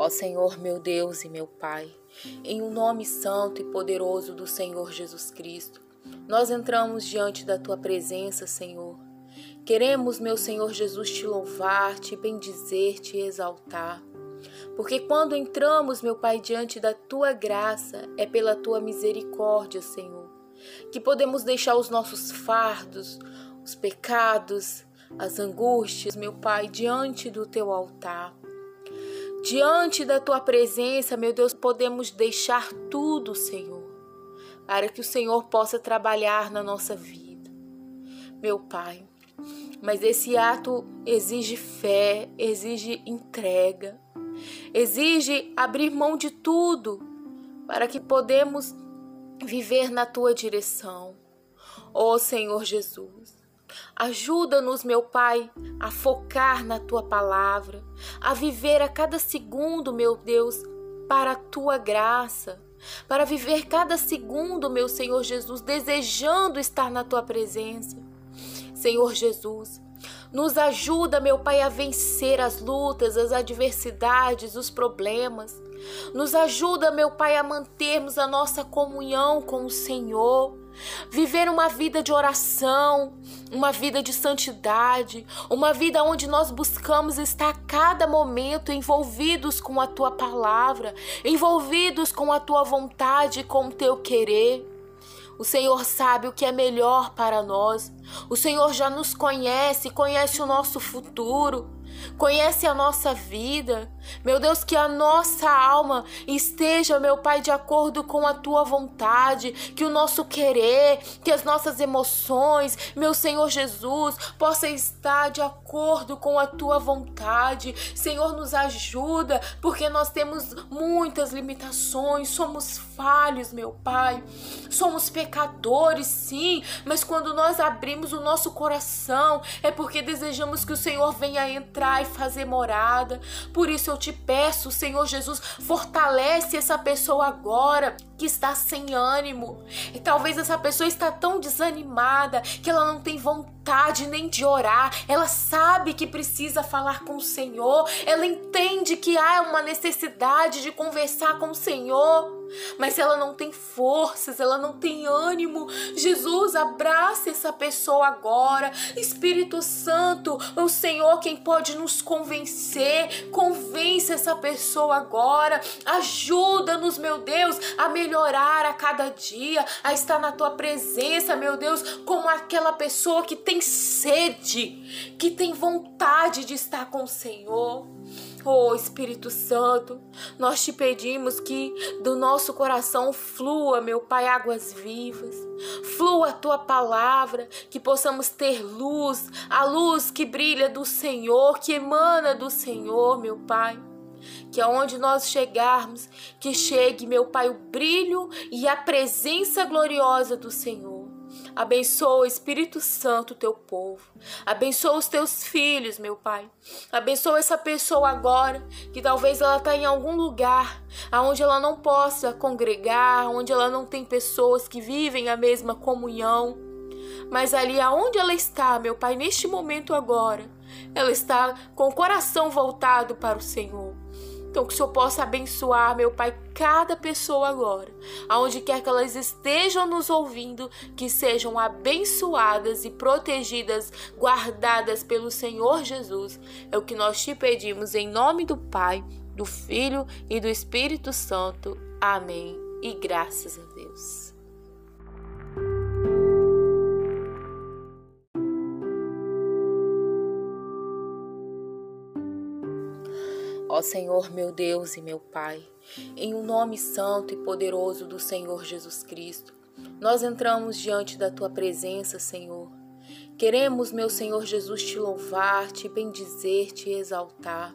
Ó Senhor, meu Deus e meu Pai, em o um nome santo e poderoso do Senhor Jesus Cristo, nós entramos diante da tua presença, Senhor. Queremos, meu Senhor Jesus, te louvar, te bendizer, te exaltar. Porque quando entramos, meu Pai, diante da tua graça, é pela tua misericórdia, Senhor, que podemos deixar os nossos fardos, os pecados, as angústias, meu Pai, diante do teu altar. Diante da tua presença, meu Deus, podemos deixar tudo, Senhor, para que o Senhor possa trabalhar na nossa vida. Meu Pai, mas esse ato exige fé, exige entrega, exige abrir mão de tudo para que podemos viver na tua direção. Ó oh, Senhor Jesus, Ajuda-nos, meu Pai, a focar na tua palavra, a viver a cada segundo, meu Deus, para a tua graça, para viver cada segundo, meu Senhor Jesus, desejando estar na tua presença. Senhor Jesus, nos ajuda, meu Pai, a vencer as lutas, as adversidades, os problemas. Nos ajuda, meu Pai, a mantermos a nossa comunhão com o Senhor. Viver uma vida de oração, uma vida de santidade, uma vida onde nós buscamos estar a cada momento envolvidos com a tua palavra, envolvidos com a tua vontade, com o teu querer. O Senhor sabe o que é melhor para nós. O Senhor já nos conhece, conhece o nosso futuro conhece a nossa vida. Meu Deus, que a nossa alma esteja, meu Pai, de acordo com a tua vontade, que o nosso querer, que as nossas emoções, meu Senhor Jesus, possa estar de acordo com a tua vontade. Senhor, nos ajuda, porque nós temos muitas limitações, somos falhos, meu Pai. Somos pecadores, sim, mas quando nós abrimos o nosso coração, é porque desejamos que o Senhor venha entrar e fazer morada. Por isso eu te peço, Senhor Jesus, fortalece essa pessoa agora que está sem ânimo. E talvez essa pessoa está tão desanimada que ela não tem vontade nem de orar. Ela sabe que precisa falar com o Senhor. Ela entende que há uma necessidade de conversar com o Senhor mas ela não tem forças, ela não tem ânimo. Jesus, abraça essa pessoa agora. Espírito Santo, o Senhor quem pode nos convencer. Convence essa pessoa agora. Ajuda-nos, meu Deus, a melhorar a cada dia, a estar na tua presença, meu Deus, como aquela pessoa que tem sede, que tem vontade de estar com o Senhor. Oh Espírito Santo, nós te pedimos que do nosso coração flua, meu Pai, águas vivas, flua a tua palavra, que possamos ter luz, a luz que brilha do Senhor, que emana do Senhor, meu Pai. Que aonde nós chegarmos, que chegue, meu Pai, o brilho e a presença gloriosa do Senhor. Abençoa, Espírito Santo, teu povo. Abençoa os teus filhos, meu Pai. Abençoa essa pessoa agora, que talvez ela está em algum lugar aonde ela não possa congregar, onde ela não tem pessoas que vivem a mesma comunhão. Mas ali aonde ela está, meu Pai, neste momento agora, ela está com o coração voltado para o Senhor. Então, que o Senhor possa abençoar, meu Pai, cada pessoa agora, aonde quer que elas estejam nos ouvindo, que sejam abençoadas e protegidas, guardadas pelo Senhor Jesus. É o que nós te pedimos em nome do Pai, do Filho e do Espírito Santo. Amém. E graças a Deus. Ó Senhor, meu Deus e meu Pai, em o um nome santo e poderoso do Senhor Jesus Cristo, nós entramos diante da tua presença, Senhor. Queremos, meu Senhor Jesus, te louvar, te bendizer, te exaltar.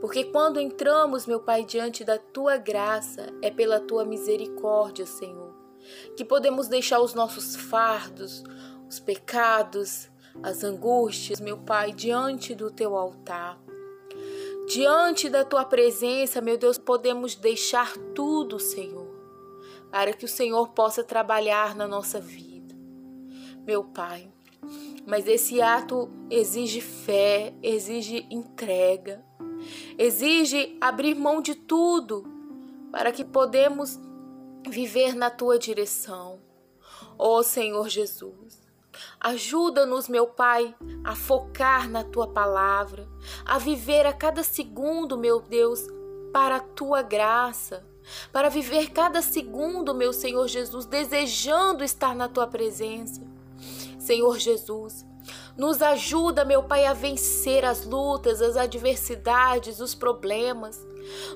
Porque quando entramos, meu Pai, diante da tua graça, é pela tua misericórdia, Senhor, que podemos deixar os nossos fardos, os pecados, as angústias, meu Pai, diante do teu altar. Diante da tua presença, meu Deus, podemos deixar tudo, Senhor, para que o Senhor possa trabalhar na nossa vida. Meu Pai, mas esse ato exige fé, exige entrega, exige abrir mão de tudo para que podemos viver na tua direção. Ó oh, Senhor Jesus, ajuda-nos, meu Pai, a focar na tua palavra, a viver a cada segundo, meu Deus, para a tua graça, para viver cada segundo, meu Senhor Jesus, desejando estar na tua presença. Senhor Jesus, nos ajuda, meu Pai, a vencer as lutas, as adversidades, os problemas.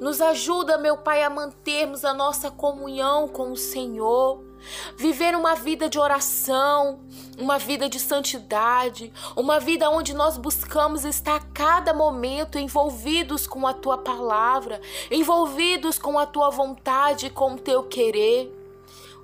Nos ajuda, meu Pai, a mantermos a nossa comunhão com o Senhor. Viver uma vida de oração, uma vida de santidade, uma vida onde nós buscamos estar a cada momento envolvidos com a tua palavra, envolvidos com a tua vontade, com o teu querer.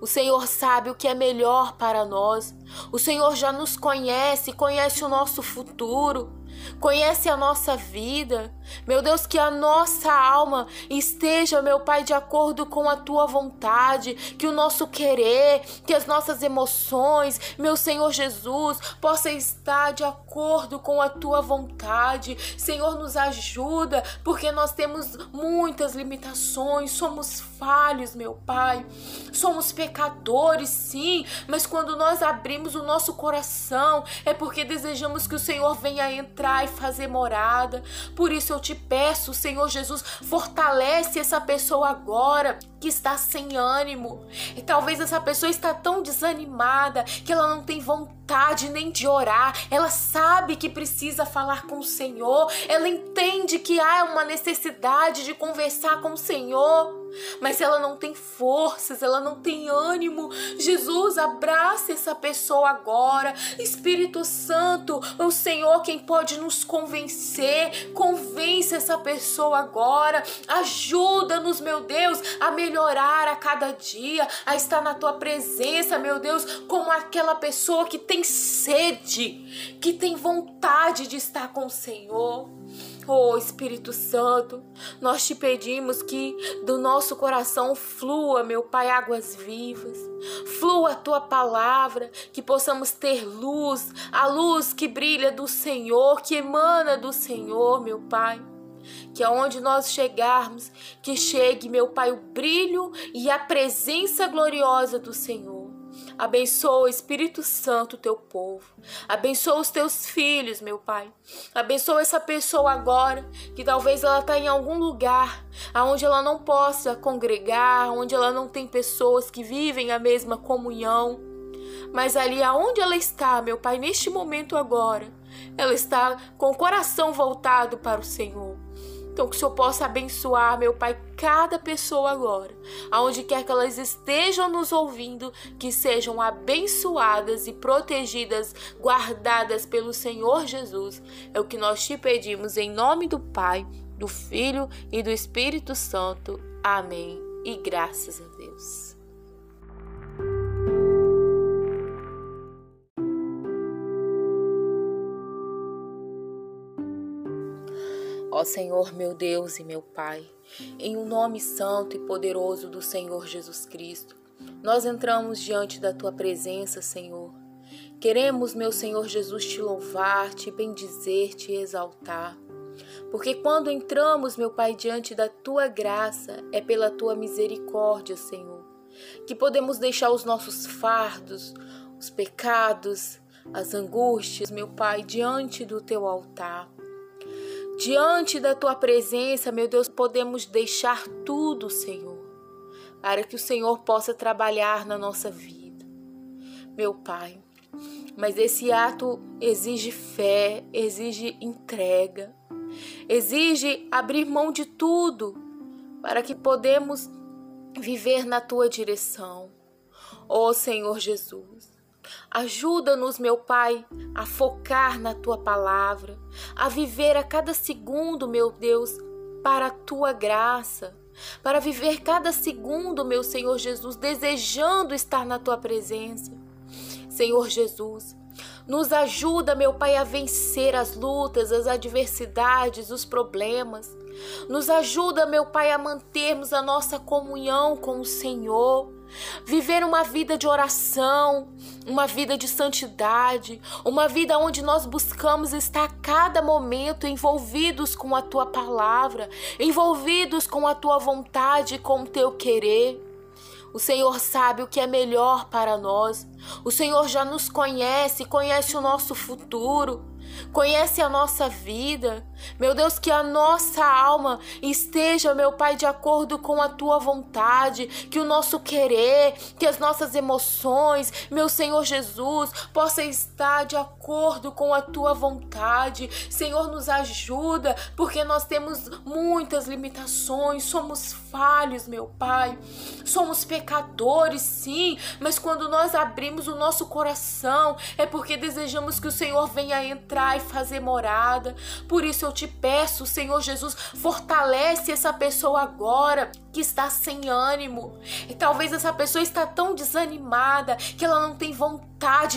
O Senhor sabe o que é melhor para nós. O Senhor já nos conhece, conhece o nosso futuro conhece a nossa vida. Meu Deus, que a nossa alma esteja, meu Pai, de acordo com a tua vontade, que o nosso querer, que as nossas emoções, meu Senhor Jesus, possa estar de acordo com a tua vontade. Senhor, nos ajuda, porque nós temos muitas limitações, somos falhos, meu Pai. Somos pecadores, sim, mas quando nós abrimos o nosso coração, é porque desejamos que o Senhor venha entrar e fazer morada. Por isso eu te peço, Senhor Jesus, fortalece essa pessoa agora que está sem ânimo. E talvez essa pessoa está tão desanimada que ela não tem vontade nem de orar. Ela sabe que precisa falar com o Senhor. Ela entende que há uma necessidade de conversar com o Senhor. Mas ela não tem forças, ela não tem ânimo. Jesus, abraça essa pessoa agora. Espírito Santo, o Senhor quem pode nos convencer. Convence essa pessoa agora. Ajuda-nos, meu Deus, a melhorar a cada dia, a estar na tua presença, meu Deus, como aquela pessoa que tem sede, que tem vontade de estar com o Senhor. Oh Espírito Santo, nós te pedimos que do nosso coração flua, meu Pai, águas vivas, flua a tua palavra, que possamos ter luz, a luz que brilha do Senhor, que emana do Senhor, meu Pai que aonde nós chegarmos, que chegue, meu Pai, o brilho e a presença gloriosa do Senhor. Abençoa, Espírito Santo, teu povo. Abençoa os teus filhos, meu Pai. Abençoa essa pessoa agora, que talvez ela está em algum lugar aonde ela não possa congregar, onde ela não tem pessoas que vivem a mesma comunhão. Mas ali aonde ela está, meu Pai, neste momento agora, ela está com o coração voltado para o Senhor. Então, que o Senhor possa abençoar, meu Pai, cada pessoa agora, aonde quer que elas estejam nos ouvindo, que sejam abençoadas e protegidas, guardadas pelo Senhor Jesus. É o que nós te pedimos em nome do Pai, do Filho e do Espírito Santo. Amém. E graças a Deus. Senhor, meu Deus e meu Pai, em o um nome santo e poderoso do Senhor Jesus Cristo, nós entramos diante da tua presença, Senhor. Queremos, meu Senhor Jesus, te louvar, te bendizer, te exaltar. Porque quando entramos, meu Pai, diante da tua graça, é pela tua misericórdia, Senhor, que podemos deixar os nossos fardos, os pecados, as angústias, meu Pai, diante do teu altar. Diante da tua presença, meu Deus, podemos deixar tudo, Senhor, para que o Senhor possa trabalhar na nossa vida. Meu Pai, mas esse ato exige fé, exige entrega, exige abrir mão de tudo para que podemos viver na tua direção. Ó oh, Senhor Jesus, Ajuda-nos, meu Pai, a focar na tua palavra, a viver a cada segundo, meu Deus, para a tua graça, para viver cada segundo, meu Senhor Jesus, desejando estar na tua presença. Senhor Jesus, nos ajuda, meu Pai, a vencer as lutas, as adversidades, os problemas. Nos ajuda, meu Pai, a mantermos a nossa comunhão com o Senhor. Viver uma vida de oração, uma vida de santidade, uma vida onde nós buscamos estar a cada momento envolvidos com a tua palavra, envolvidos com a tua vontade, com o teu querer. O Senhor sabe o que é melhor para nós. O Senhor já nos conhece, conhece o nosso futuro conhece a nossa vida. Meu Deus, que a nossa alma esteja, meu Pai, de acordo com a tua vontade, que o nosso querer, que as nossas emoções, meu Senhor Jesus, possa estar de acordo com a tua vontade. Senhor, nos ajuda, porque nós temos muitas limitações, somos falhos, meu Pai. Somos pecadores, sim, mas quando nós abrimos o nosso coração, é porque desejamos que o Senhor venha entrar e fazer morada. Por isso eu te peço, Senhor Jesus, fortalece essa pessoa agora que está sem ânimo. E talvez essa pessoa está tão desanimada que ela não tem vontade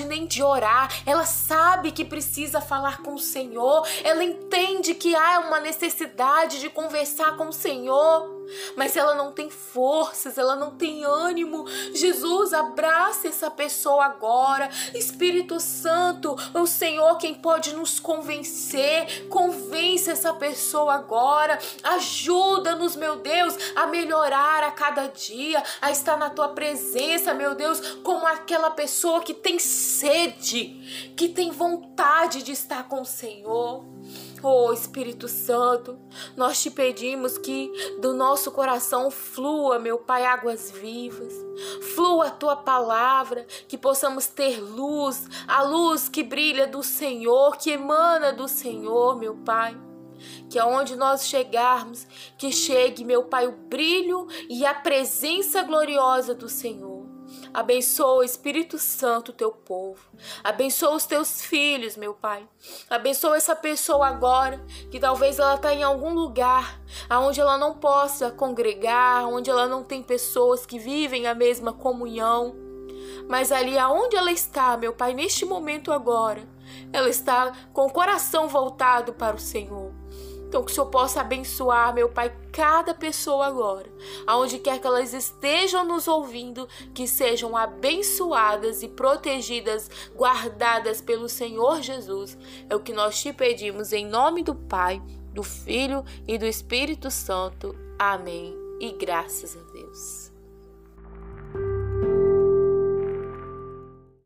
nem de orar. Ela sabe que precisa falar com o Senhor. Ela entende que há uma necessidade de conversar com o Senhor. Mas ela não tem forças, ela não tem ânimo. Jesus, abraça essa pessoa agora. Espírito Santo, o Senhor quem pode nos convencer. Convence essa pessoa agora. Ajuda-nos, meu Deus, a melhorar a cada dia, a estar na tua presença, meu Deus, como aquela pessoa que tem sede, que tem vontade de estar com o Senhor. Oh Espírito Santo, nós te pedimos que do nosso coração flua, meu Pai, águas vivas, flua a tua palavra, que possamos ter luz, a luz que brilha do Senhor, que emana do Senhor, meu Pai. Que aonde nós chegarmos, que chegue, meu Pai, o brilho e a presença gloriosa do Senhor. Abençoa, Espírito Santo, teu povo. Abençoa os teus filhos, meu Pai. Abençoa essa pessoa agora, que talvez ela está em algum lugar onde ela não possa congregar, onde ela não tem pessoas que vivem a mesma comunhão. Mas ali aonde ela está, meu Pai, neste momento agora, ela está com o coração voltado para o Senhor. Então, que o Senhor possa abençoar, meu Pai, cada pessoa agora, aonde quer que elas estejam nos ouvindo, que sejam abençoadas e protegidas, guardadas pelo Senhor Jesus. É o que nós te pedimos em nome do Pai, do Filho e do Espírito Santo. Amém. E graças a Deus.